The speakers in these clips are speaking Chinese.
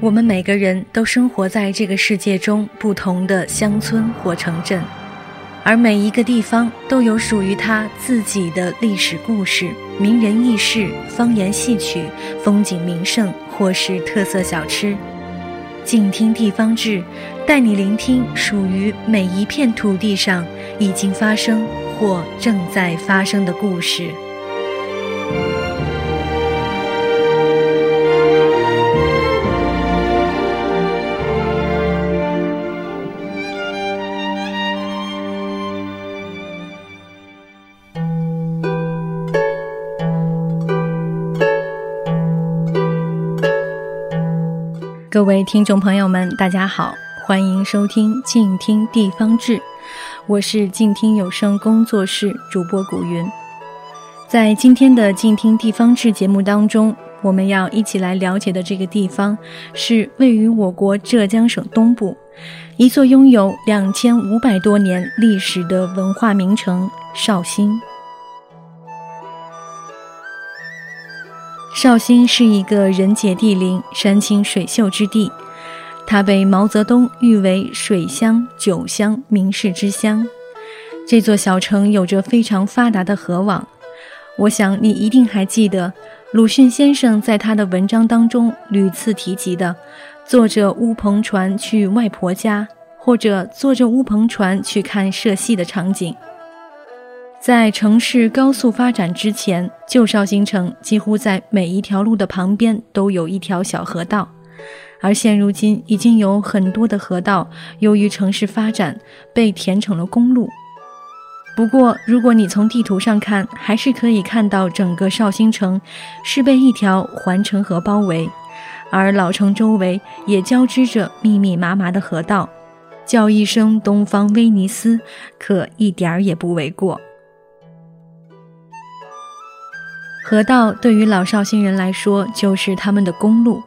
我们每个人都生活在这个世界中不同的乡村或城镇，而每一个地方都有属于它自己的历史故事、名人轶事、方言戏曲、风景名胜或是特色小吃。静听地方志，带你聆听属于每一片土地上已经发生或正在发生的故事。各位听众朋友们，大家好，欢迎收听《静听地方志》，我是静听有声工作室主播古云。在今天的《静听地方志》节目当中，我们要一起来了解的这个地方是位于我国浙江省东部，一座拥有两千五百多年历史的文化名城——绍兴。绍兴是一个人杰地灵、山清水秀之地，它被毛泽东誉为水乡、酒乡、名士之乡。这座小城有着非常发达的河网，我想你一定还记得鲁迅先生在他的文章当中屡次提及的“坐着乌篷船去外婆家”或者“坐着乌篷船去看社戏”的场景。在城市高速发展之前，旧绍兴城几乎在每一条路的旁边都有一条小河道，而现如今已经有很多的河道由于城市发展被填成了公路。不过，如果你从地图上看，还是可以看到整个绍兴城是被一条环城河包围，而老城周围也交织着密密麻麻的河道，叫一声“东方威尼斯”可一点儿也不为过。河道对于老绍兴人来说就是他们的公路，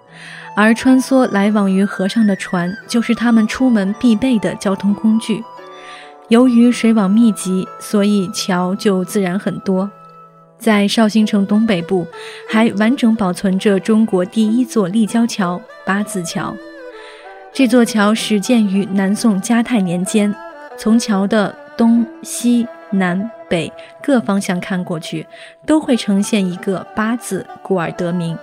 而穿梭来往于河上的船就是他们出门必备的交通工具。由于水网密集，所以桥就自然很多。在绍兴城东北部，还完整保存着中国第一座立交桥——八字桥。这座桥始建于南宋嘉泰年间，从桥的东西南。北各方向看过去，都会呈现一个八字，故而得名。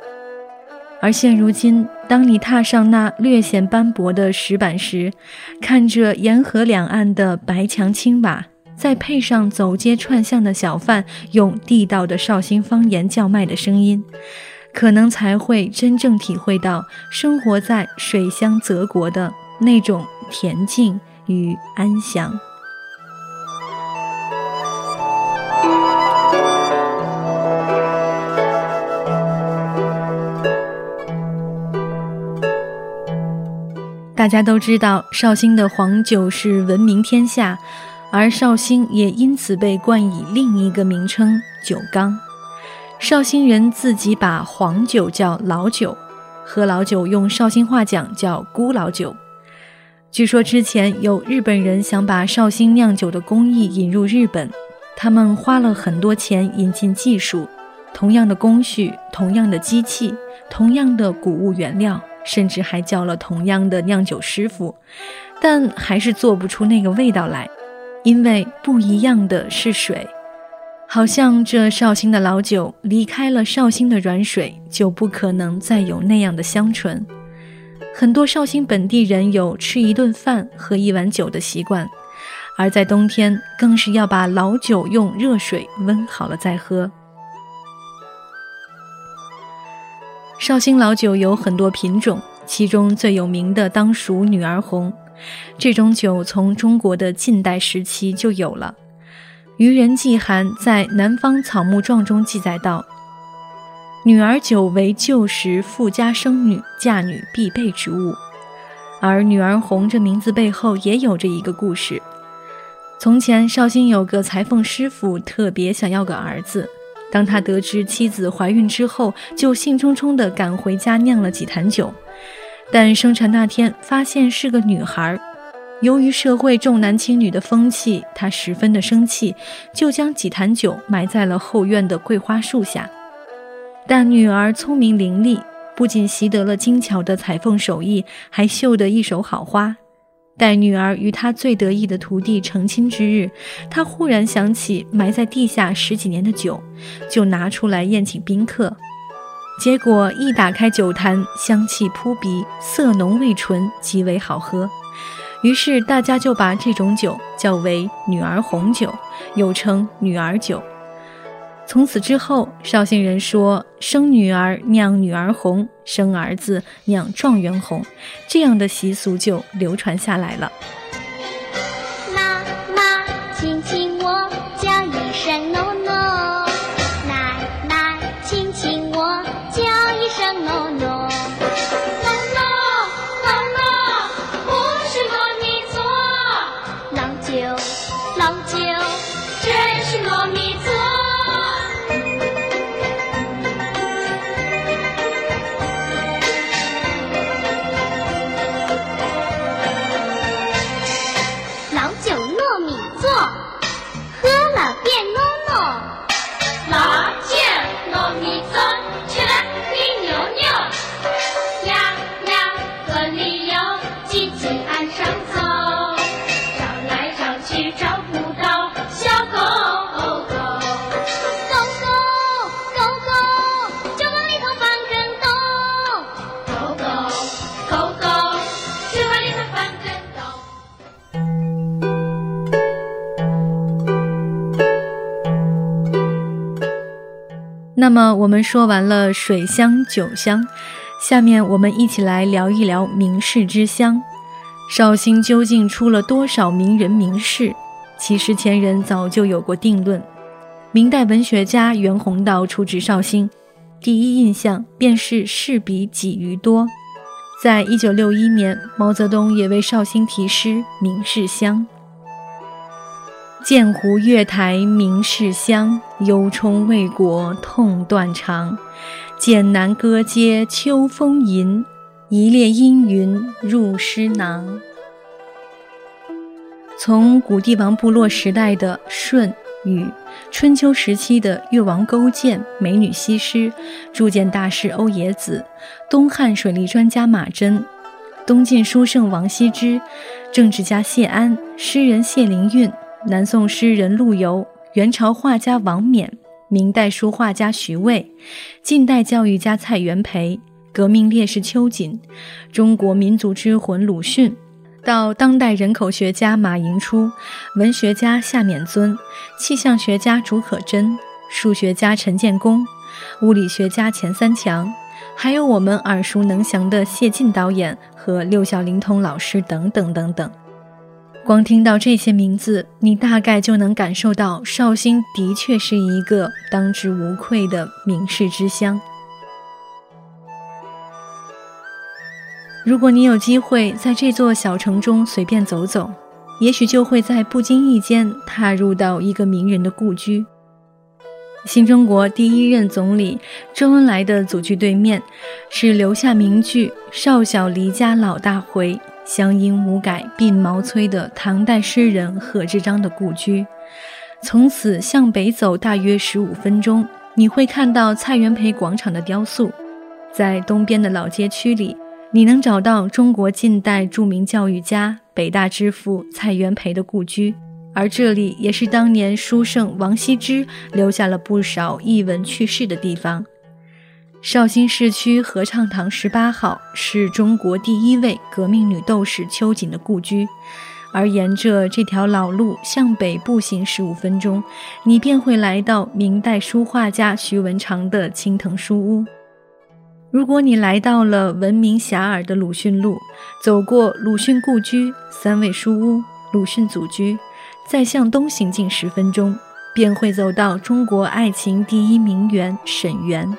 而现如今，当你踏上那略显斑驳的石板时，看着沿河两岸的白墙青瓦，再配上走街串巷的小贩用地道的绍兴方言叫卖的声音，可能才会真正体会到生活在水乡泽国的那种恬静与安详。大家都知道，绍兴的黄酒是闻名天下，而绍兴也因此被冠以另一个名称——酒缸。绍兴人自己把黄酒叫老酒，喝老酒用绍兴话讲叫“孤老酒”。据说之前有日本人想把绍兴酿酒的工艺引入日本，他们花了很多钱引进技术，同样的工序、同样的机器、同样的谷物原料。甚至还叫了同样的酿酒师傅，但还是做不出那个味道来，因为不一样的是水。好像这绍兴的老酒离开了绍兴的软水，就不可能再有那样的香醇。很多绍兴本地人有吃一顿饭喝一碗酒的习惯，而在冬天更是要把老酒用热水温好了再喝。绍兴老酒有很多品种，其中最有名的当属女儿红。这种酒从中国的近代时期就有了。渔人季寒在《南方草木状》中记载道：“女儿酒为旧时富家生女嫁女必备之物。”而女儿红这名字背后也有着一个故事。从前绍兴有个裁缝师傅，特别想要个儿子。当他得知妻子怀孕之后，就兴冲冲地赶回家酿了几坛酒。但生产那天发现是个女孩，由于社会重男轻女的风气，他十分的生气，就将几坛酒埋在了后院的桂花树下。但女儿聪明伶俐，不仅习得了精巧的裁缝手艺，还绣得一手好花。待女儿与他最得意的徒弟成亲之日，他忽然想起埋在地下十几年的酒，就拿出来宴请宾客。结果一打开酒坛，香气扑鼻，色浓味醇，极为好喝。于是大家就把这种酒叫为“女儿红酒”，又称“女儿酒”。从此之后，绍兴人说：“生女儿酿女儿红，生儿子酿状元红。”这样的习俗就流传下来了。那么我们说完了水乡酒乡，下面我们一起来聊一聊名士之乡。绍兴究竟出了多少名人名士？其实前人早就有过定论。明代文学家袁宏道出至绍兴，第一印象便是士比己余多。在一九六一年，毛泽东也为绍兴题诗《名士乡》。鉴湖月台名士乡，忧忡魏国痛断肠。剑南歌阶秋风吟，一列阴云入诗囊。从古帝王部落时代的舜、禹，春秋时期的越王勾践、美女西施，铸剑大师欧冶子，东汉水利专家马真，东晋书圣王羲之，政治家谢安，诗人谢灵运。南宋诗人陆游，元朝画家王冕，明代书画家徐渭，近代教育家蔡元培，革命烈士秋瑾，中国民族之魂鲁迅，到当代人口学家马寅初，文学家夏勉尊，气象学家竺可桢，数学家陈建功，物理学家钱三强，还有我们耳熟能详的谢晋导演和六小龄童老师等等等等。光听到这些名字，你大概就能感受到绍兴的确是一个当之无愧的名士之乡。如果你有机会在这座小城中随便走走，也许就会在不经意间踏入到一个名人的故居。新中国第一任总理周恩来的祖居对面，是留下名句“少小离家老大回，乡音无改鬓毛衰”的唐代诗人贺知章的故居。从此向北走大约十五分钟，你会看到蔡元培广场的雕塑。在东边的老街区里，你能找到中国近代著名教育家、北大之父蔡元培的故居。而这里也是当年书圣王羲之留下了不少译文趣事的地方。绍兴市区合唱堂十八号是中国第一位革命女斗士秋瑾的故居，而沿着这条老路向北步行十五分钟，你便会来到明代书画家徐文长的青藤书屋。如果你来到了闻名遐迩的鲁迅路，走过鲁迅故居、三味书屋、鲁迅祖居。再向东行进十分钟，便会走到中国爱情第一名媛沈园，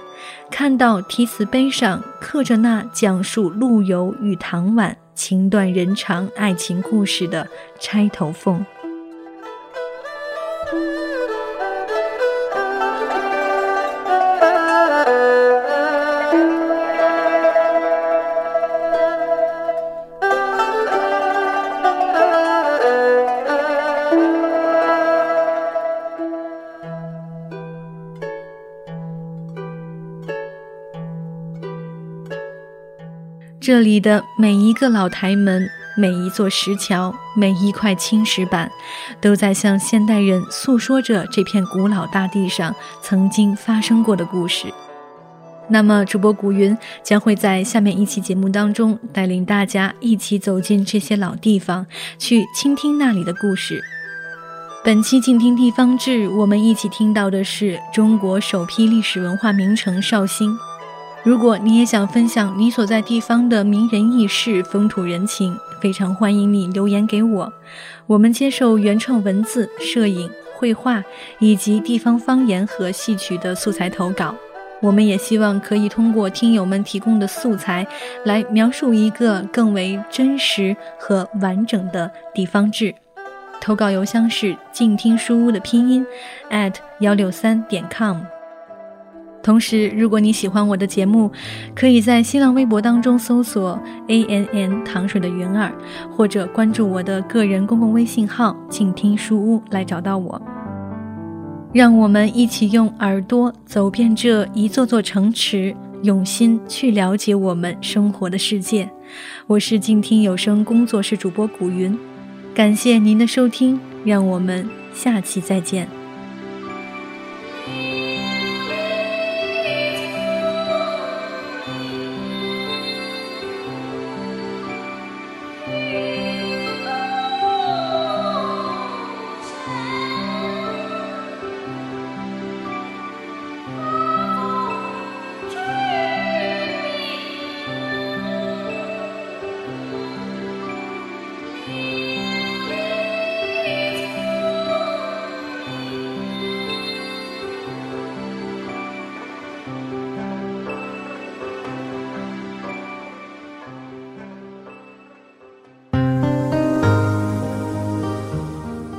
看到题词碑上刻着那讲述陆游与唐婉情断人肠爱情故事的《钗头凤》。这里的每一个老台门、每一座石桥、每一块青石板，都在向现代人诉说着这片古老大地上曾经发生过的故事。那么，主播古云将会在下面一期节目当中，带领大家一起走进这些老地方，去倾听那里的故事。本期静听地方志，我们一起听到的是中国首批历史文化名城绍兴。如果你也想分享你所在地方的名人轶事、风土人情，非常欢迎你留言给我。我们接受原创文字、摄影、绘画以及地方方言和戏曲的素材投稿。我们也希望可以通过听友们提供的素材，来描述一个更为真实和完整的地方志。投稿邮箱是静听书屋的拼音 at 幺六三点 com。同时，如果你喜欢我的节目，可以在新浪微博当中搜索 “a n n 糖水的云儿”，或者关注我的个人公共微信号“静听书屋”来找到我。让我们一起用耳朵走遍这一座座城池，用心去了解我们生活的世界。我是静听有声工作室主播古云，感谢您的收听，让我们下期再见。